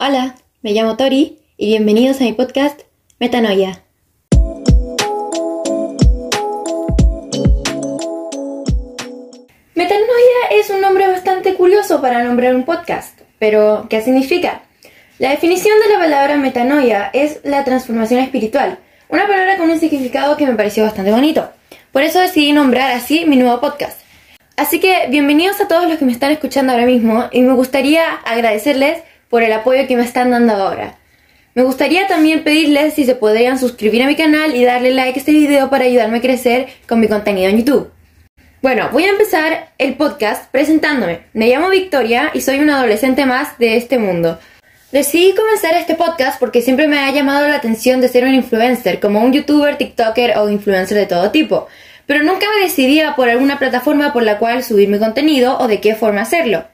Hola, me llamo Tori y bienvenidos a mi podcast Metanoia. Metanoia es un nombre bastante curioso para nombrar un podcast, pero ¿qué significa? La definición de la palabra metanoia es la transformación espiritual, una palabra con un significado que me pareció bastante bonito. Por eso decidí nombrar así mi nuevo podcast. Así que bienvenidos a todos los que me están escuchando ahora mismo y me gustaría agradecerles por el apoyo que me están dando ahora. Me gustaría también pedirles si se podrían suscribir a mi canal y darle like a este video para ayudarme a crecer con mi contenido en YouTube. Bueno, voy a empezar el podcast presentándome. Me llamo Victoria y soy una adolescente más de este mundo. Decidí comenzar este podcast porque siempre me ha llamado la atención de ser un influencer, como un youtuber, tiktoker o influencer de todo tipo, pero nunca me decidía por alguna plataforma por la cual subir mi contenido o de qué forma hacerlo.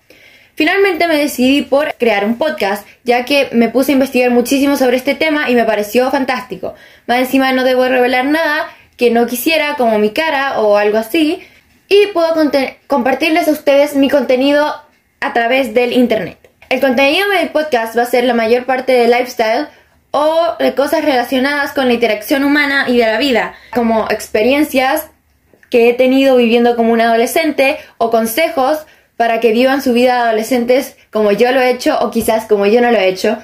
Finalmente me decidí por crear un podcast, ya que me puse a investigar muchísimo sobre este tema y me pareció fantástico. Más encima no debo revelar nada que no quisiera, como mi cara o algo así, y puedo compartirles a ustedes mi contenido a través del internet. El contenido de mi podcast va a ser la mayor parte de lifestyle o de cosas relacionadas con la interacción humana y de la vida, como experiencias que he tenido viviendo como un adolescente o consejos para que vivan su vida de adolescentes como yo lo he hecho o quizás como yo no lo he hecho,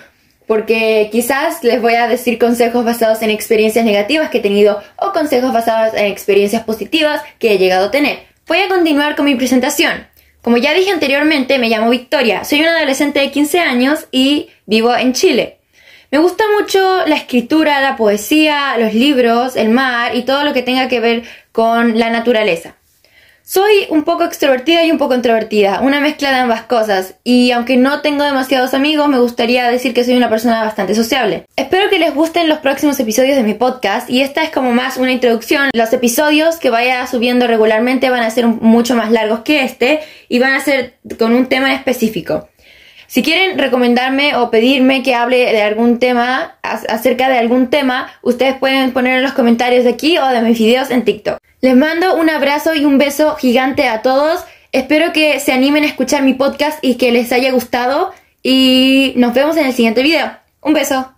porque quizás les voy a decir consejos basados en experiencias negativas que he tenido o consejos basados en experiencias positivas que he llegado a tener. Voy a continuar con mi presentación. Como ya dije anteriormente, me llamo Victoria, soy una adolescente de 15 años y vivo en Chile. Me gusta mucho la escritura, la poesía, los libros, el mar y todo lo que tenga que ver con la naturaleza. Soy un poco extrovertida y un poco introvertida, una mezcla de ambas cosas, y aunque no tengo demasiados amigos, me gustaría decir que soy una persona bastante sociable. Espero que les gusten los próximos episodios de mi podcast, y esta es como más una introducción. Los episodios que vaya subiendo regularmente van a ser mucho más largos que este, y van a ser con un tema específico. Si quieren recomendarme o pedirme que hable de algún tema, acerca de algún tema, ustedes pueden poner en los comentarios de aquí o de mis videos en TikTok. Les mando un abrazo y un beso gigante a todos. Espero que se animen a escuchar mi podcast y que les haya gustado. Y nos vemos en el siguiente video. Un beso.